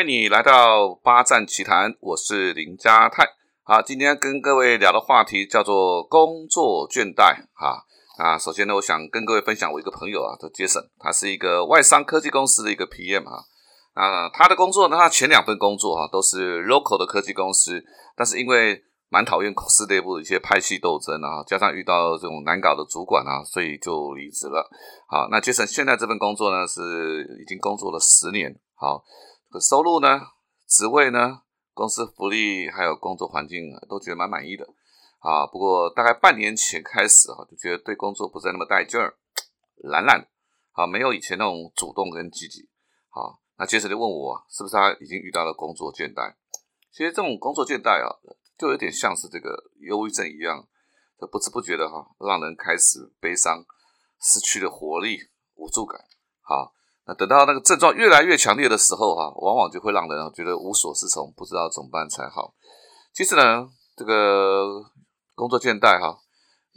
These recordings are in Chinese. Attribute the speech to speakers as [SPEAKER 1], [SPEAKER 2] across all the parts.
[SPEAKER 1] 欢迎你来到八站奇谈，我是林家泰。好，今天跟各位聊的话题叫做工作倦怠。哈啊，首先呢，我想跟各位分享我一个朋友啊，叫杰森，他是一个外商科技公司的一个 PM 啊。啊，他的工作呢，他前两份工作哈都是 local 的科技公司，但是因为蛮讨厌公司内部的一些派系斗争啊，加上遇到这种难搞的主管啊，所以就离职了。好，那杰森现在这份工作呢，是已经工作了十年。好。收入呢，职位呢，公司福利还有工作环境都觉得蛮满意的啊。不过大概半年前开始啊，就觉得对工作不再那么带劲儿，懒懒啊，没有以前那种主动跟积极。好，那接着就问我是不是他已经遇到了工作倦怠？其实这种工作倦怠啊，就有点像是这个忧郁症一样，就不知不觉的哈，让人开始悲伤，失去了活力、无助感。好。等到那个症状越来越强烈的时候，哈，往往就会让人觉得无所适从，不知道怎么办才好。其实呢，这个工作倦怠，哈，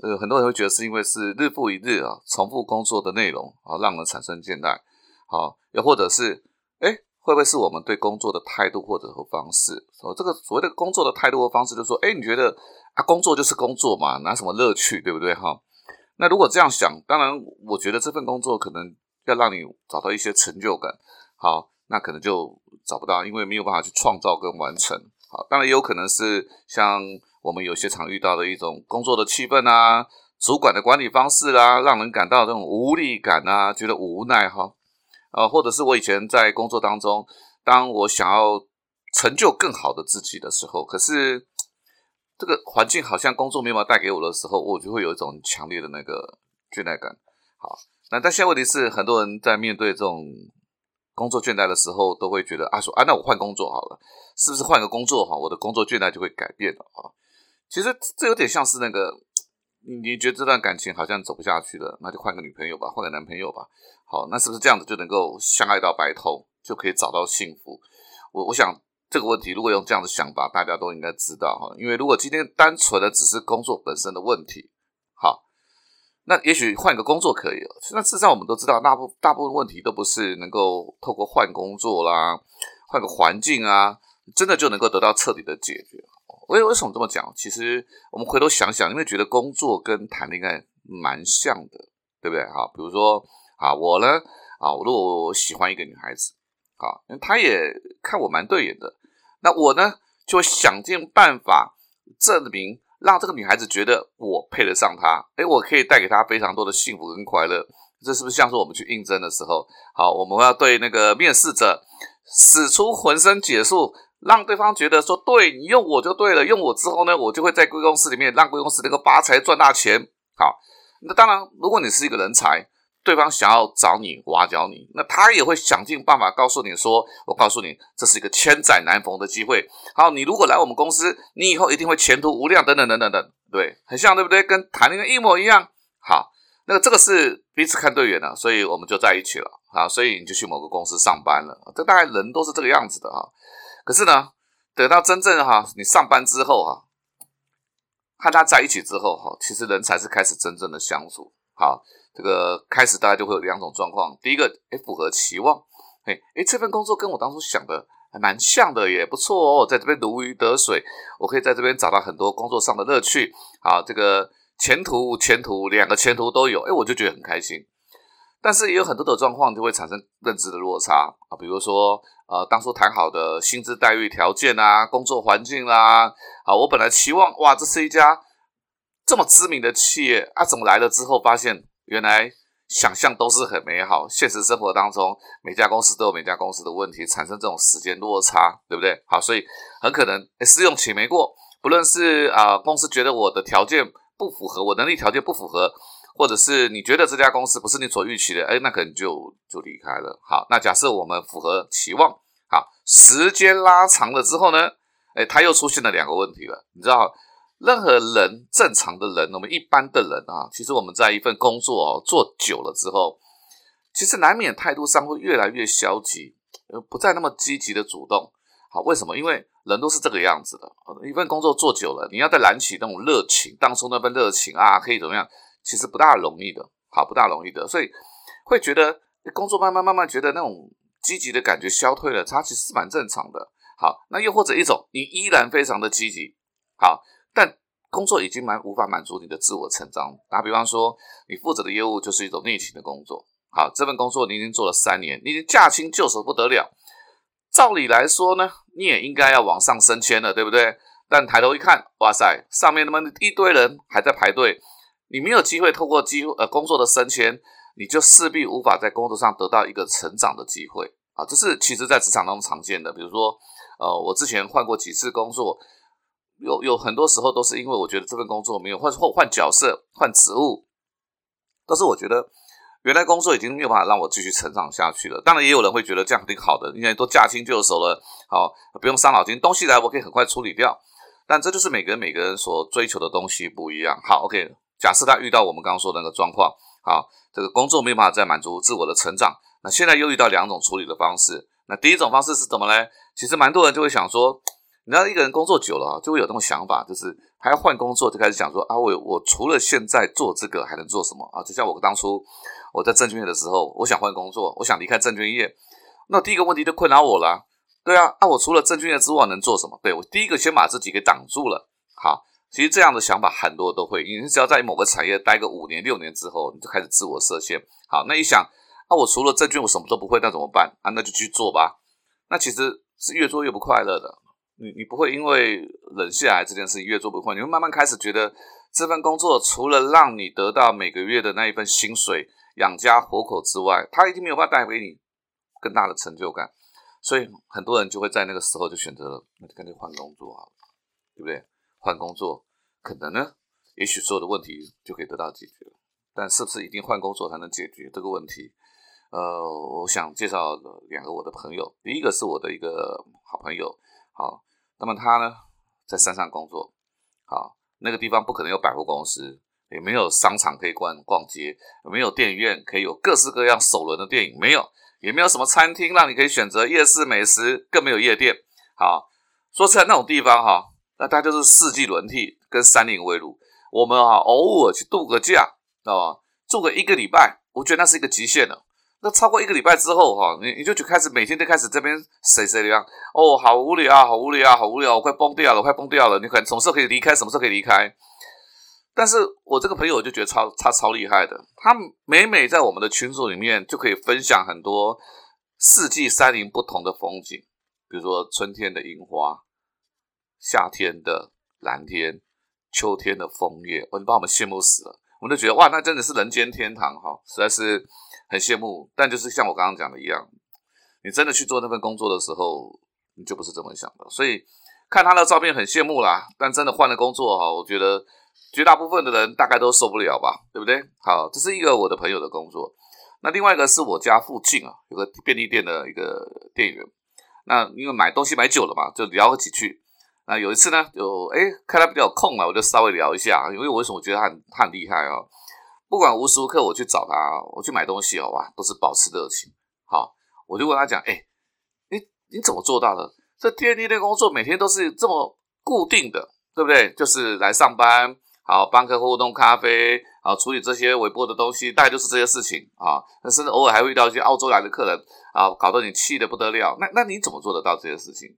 [SPEAKER 1] 呃，很多人会觉得是因为是日复一日啊，重复工作的内容啊，让人产生倦怠。好，又或者是，哎，会不会是我们对工作的态度或者和方式？哦，这个所谓的工作的态度和方式，就是说，哎，你觉得啊，工作就是工作嘛，拿什么乐趣，对不对？哈，那如果这样想，当然，我觉得这份工作可能。要让你找到一些成就感，好，那可能就找不到，因为没有办法去创造跟完成。好，当然也有可能是像我们有些常遇到的一种工作的气氛啊，主管的管理方式啦，让人感到这种无力感啊，觉得无奈哈。呃，或者是我以前在工作当中，当我想要成就更好的自己的时候，可是这个环境好像工作没有带给我的时候，我就会有一种强烈的那个倦怠感。好。那但现在问题是，很多人在面对这种工作倦怠的时候，都会觉得啊，说啊，那我换工作好了，是不是换个工作哈，我的工作倦怠就会改变了啊？其实这有点像是那个，你觉得这段感情好像走不下去了，那就换个女朋友吧，换个男朋友吧。好，那是不是这样子就能够相爱到白头，就可以找到幸福？我我想这个问题，如果用这样的想法，大家都应该知道哈，因为如果今天单纯的只是工作本身的问题，那也许换个工作可以了。那事实上，我们都知道，大部大部分问题都不是能够透过换工作啦、换个环境啊，真的就能够得到彻底的解决。为为什么这么讲？其实我们回头想想，因为觉得工作跟谈恋爱蛮像的，对不对？哈，比如说啊，我呢啊，如果我喜欢一个女孩子，啊，她也看我蛮对眼的，那我呢就想尽办法证明。让这个女孩子觉得我配得上她，诶，我可以带给她非常多的幸福跟快乐。这是不是像是我们去应征的时候，好，我们要对那个面试者使出浑身解数，让对方觉得说，对你用我就对了，用我之后呢，我就会在贵公司里面让贵公司能够发财赚大钱。好，那当然，如果你是一个人才。对方想要找你挖角你，那他也会想尽办法告诉你说：“我告诉你，这是一个千载难逢的机会。好，你如果来我们公司，你以后一定会前途无量，等等等等等，对，很像，对不对？跟谈恋爱一模一样。好，那个这个是彼此看对眼了，所以我们就在一起了。好，所以你就去某个公司上班了。这大概人都是这个样子的啊。可是呢，等到真正哈你上班之后哈，和他在一起之后哈，其实人才是开始真正的相处。好。这个开始大概就会有两种状况，第一个，哎，符合期望，哎，哎，这份工作跟我当初想的还蛮像的，也不错哦，在这边如鱼得水，我可以在这边找到很多工作上的乐趣，好，这个前途前途两个前途都有，哎，我就觉得很开心。但是也有很多的状况就会产生认知的落差啊，比如说，呃，当初谈好的薪资待遇条件啊，工作环境啦，啊，我本来期望，哇，这是一家这么知名的企业啊，怎么来了之后发现。原来想象都是很美好，现实生活当中每家公司都有每家公司的问题，产生这种时间落差，对不对？好，所以很可能试用期没过，不论是啊公司觉得我的条件不符合，我能力条件不符合，或者是你觉得这家公司不是你所预期的，哎，那可能就就离开了。好，那假设我们符合期望，好，时间拉长了之后呢，哎，它又出现了两个问题了，你知道？任何人正常的人，我们一般的人啊，其实我们在一份工作哦做久了之后，其实难免态度上会越来越消极，呃，不再那么积极的主动。好，为什么？因为人都是这个样子的。一份工作做久了，你要再燃起那种热情，当初那份热情啊，可以怎么样？其实不大容易的，好，不大容易的。所以会觉得工作慢慢慢慢觉得那种积极的感觉消退了，它其实是蛮正常的。好，那又或者一种，你依然非常的积极，好，但工作已经满无法满足你的自我成长。打比方说，你负责的业务就是一种内勤的工作，好，这份工作你已经做了三年，你已经驾轻就熟不得了。照理来说呢，你也应该要往上升迁了，对不对？但抬头一看，哇塞，上面那么一堆人还在排队，你没有机会透过机呃工作的升迁，你就势必无法在工作上得到一个成长的机会啊！这是其实在职场当中常见的。比如说，呃，我之前换过几次工作，有有很多时候都是因为我觉得这份工作没有，或者或换角色、换职务，都是我觉得原来工作已经没有办法让我继续成长下去了。当然，也有人会觉得这样挺好的，因为都驾轻就熟了，好不用伤脑筋，东西来我可以很快处理掉。但这就是每个人每个人所追求的东西不一样。好，OK，假设他遇到我们刚刚说的那个状况，好，这个工作没有办法再满足自我的成长，那现在又遇到两种处理的方式。那第一种方式是怎么呢？其实蛮多人就会想说，你知道一个人工作久了啊就会有那种想法，就是还要换工作，就开始想说啊，我我除了现在做这个还能做什么啊？就像我当初我在证券业的时候，我想换工作，我想离开证券业，那第一个问题就困扰我了。对啊，那我除了证券业之外能做什么？对我第一个先把自己给挡住了。好，其实这样的想法很多都会，你只要在某个产业待个五年六年之后，你就开始自我设限。好，那一想，啊，我除了证券我什么都不会，那怎么办？啊，那就去做吧。那其实是越做越不快乐的。你你不会因为忍下来这件事情越做不快，你会慢慢开始觉得这份工作除了让你得到每个月的那一份薪水养家活口之外，它已经没有办法带给你更大的成就感。所以很多人就会在那个时候就选择了，那就干脆换工作啊，对不对？换工作可能呢，也许所有的问题就可以得到解决。但是不是一定换工作才能解决这个问题？呃，我想介绍两个我的朋友。第一个是我的一个好朋友，好，那么他呢在山上工作，好，那个地方不可能有百货公司，也没有商场可以逛逛街，没有电影院可以有各式各样首轮的电影，没有。也没有什么餐厅让你可以选择夜市美食，更没有夜店。好，说起来那种地方哈，那它就是四季轮替，跟山林为伍。我们哈偶尔去度个假，知道吧？住个一个礼拜，我觉得那是一个极限了。那超过一个礼拜之后哈，你你就就开始每天都开始这边谁谁的样哦，好无聊啊，好无聊啊，好无聊，我快崩掉了，快崩掉了。你可能什么时候可以离开？什么时候可以离开？但是我这个朋友就觉得超他超厉害的，他每每在我们的群组里面就可以分享很多四季山林不同的风景，比如说春天的樱花，夏天的蓝天，秋天的枫叶，我把我们羡慕死了。我们就觉得哇，那真的是人间天堂哈，实在是很羡慕。但就是像我刚刚讲的一样，你真的去做那份工作的时候，你就不是这么想的。所以看他的照片很羡慕啦，但真的换了工作哈，我觉得。绝大部分的人大概都受不了吧，对不对？好，这是一个我的朋友的工作。那另外一个是我家附近啊，有个便利店的一个店员。那因为买东西买久了嘛，就聊了几句。那有一次呢，有哎看他比较空啊，我就稍微聊一下。因为为什么我觉得他很他很厉害啊？不管无时无刻我去找他，我去买东西哦，哇，都是保持热情。好，我就问他讲，哎，你你怎么做到的？这便利店工作每天都是这么固定的，对不对？就是来上班。好，帮客户弄咖啡，啊，处理这些微波的东西，大概就是这些事情啊。那甚至偶尔还会遇到一些澳洲来的客人啊，搞得你气得不得了。那那你怎么做得到这些事情？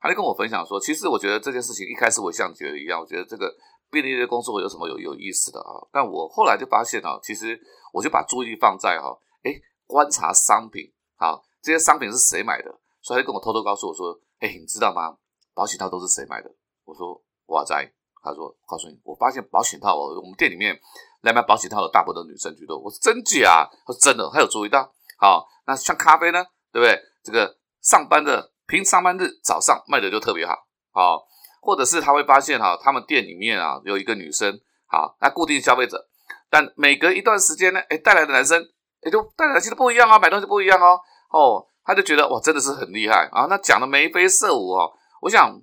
[SPEAKER 1] 他就跟我分享说，其实我觉得这件事情一开始我像觉得一样，我觉得这个便利店工作有什么有有意思的啊？但我后来就发现啊，其实我就把注意力放在哈，哎，观察商品，好，这些商品是谁买的？所以他就跟我偷偷告诉我说，哎，你知道吗？保险套都是谁买的？我说哇塞。他说：“告诉你，我发现保险套哦，我们店里面来买保险套的大部分女生居多。我说真假？他说真的，他有注意到。好，那像咖啡呢，对不对？这个上班的平上班日早上卖的就特别好，好，或者是他会发现哈，他们店里面啊有一个女生，好，那固定消费者，但每隔一段时间呢，哎，带来的男生也就带来其实不一样啊，买东西不一样哦，哦，他就觉得哇，真的是很厉害啊。那讲的眉飞色舞哦，我想。”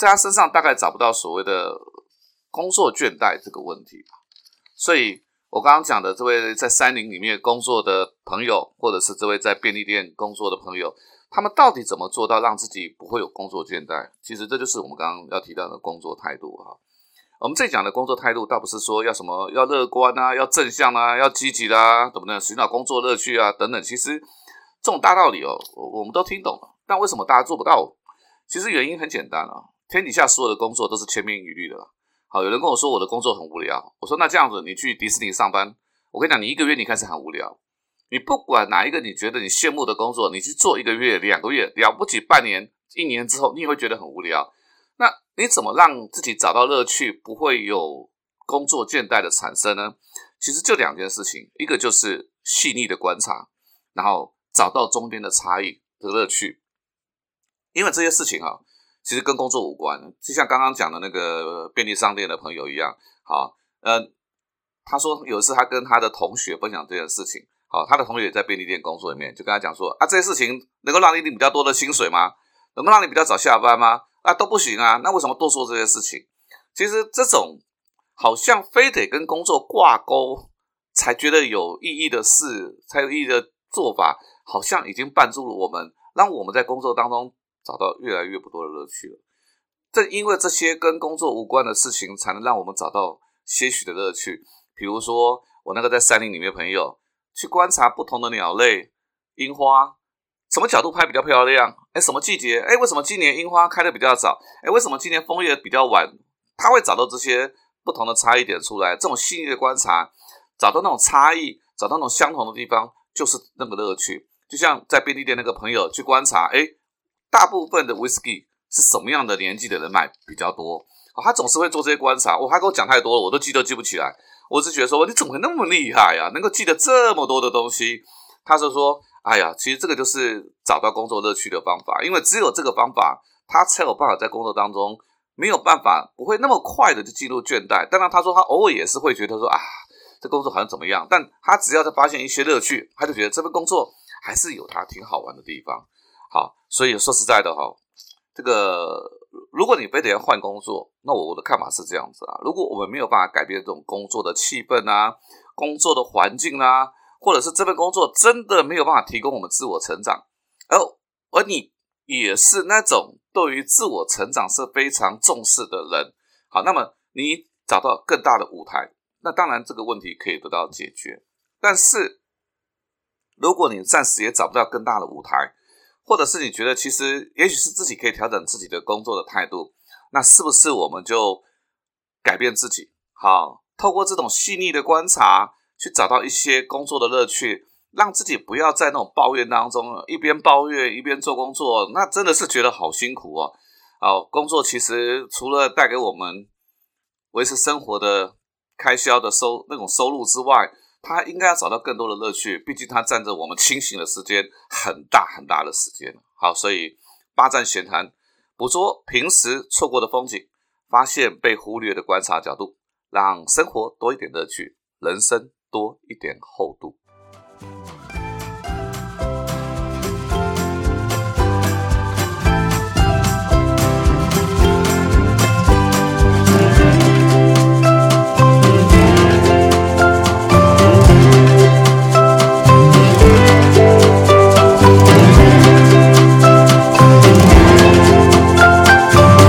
[SPEAKER 1] 在他身上大概找不到所谓的工作倦怠这个问题所以我刚刚讲的这位在山林里面工作的朋友，或者是这位在便利店工作的朋友，他们到底怎么做到让自己不会有工作倦怠？其实这就是我们刚刚要提到的工作态度哈。我们这讲的工作态度，倒不是说要什么要乐观啊，要正向啊，要积极啦，怎么呢？寻找工作乐趣啊等等。其实这种大道理哦，我们都听懂了，但为什么大家做不到？其实原因很简单啊，天底下所有的工作都是千篇一律的。好，有人跟我说我的工作很无聊，我说那这样子，你去迪士尼上班，我跟你讲，你一个月你开始很无聊。你不管哪一个你觉得你羡慕的工作，你去做一个月、两个月，了不起半年、一年之后，你也会觉得很无聊。那你怎么让自己找到乐趣，不会有工作倦怠的产生呢？其实就两件事情，一个就是细腻的观察，然后找到中间的差异的乐趣。因为这些事情啊，其实跟工作无关，就像刚刚讲的那个便利商店的朋友一样。好，呃，他说有一次他跟他的同学分享这件事情。好，他的同学也在便利店工作里面，就跟他讲说啊，这些事情能够让你领比较多的薪水吗？能够让你比较早下班吗？啊，都不行啊。那为什么多说这些事情？其实这种好像非得跟工作挂钩才觉得有意义的事，才有意义的做法，好像已经绊住了我们，让我们在工作当中找到越来越不多的乐趣了。正因为这些跟工作无关的事情，才能让我们找到些许的乐趣。比如说，我那个在山林里面朋友。去观察不同的鸟类、樱花，什么角度拍比较漂亮？哎，什么季节？哎，为什么今年樱花开的比较早？哎，为什么今年枫叶比较晚？他会找到这些不同的差异点出来。这种细腻的观察，找到那种差异，找到那种相同的地方，就是那个乐趣。就像在便利店那个朋友去观察，哎，大部分的 whisky 是什么样的年纪的人买比较多？哦他总是会做这些观察。我还给我讲太多了，我都记都记不起来。我是觉得说，你怎么会那么厉害呀？能够记得这么多的东西？他是说，哎呀，其实这个就是找到工作乐趣的方法，因为只有这个方法，他才有办法在工作当中没有办法不会那么快的就进入倦怠。当然，他说他偶尔也是会觉得说啊，这工作好像怎么样？但他只要他发现一些乐趣，他就觉得这份工作还是有他挺好玩的地方。好，所以说实在的哈，这个。如果你非得要换工作，那我我的看法是这样子啊。如果我们没有办法改变这种工作的气氛啊、工作的环境啊，或者是这份工作真的没有办法提供我们自我成长，而而你也是那种对于自我成长是非常重视的人，好，那么你找到更大的舞台，那当然这个问题可以得到解决。但是如果你暂时也找不到更大的舞台，或者是你觉得其实也许是自己可以调整自己的工作的态度，那是不是我们就改变自己？好，透过这种细腻的观察，去找到一些工作的乐趣，让自己不要在那种抱怨当中一边抱怨一边做工作，那真的是觉得好辛苦哦。好，工作其实除了带给我们维持生活的开销的收那种收入之外，他应该要找到更多的乐趣，毕竟他占着我们清醒的时间很大很大的时间。好，所以八站闲谈，捕捉平时错过的风景，发现被忽略的观察角度，让生活多一点乐趣，人生多一点厚度。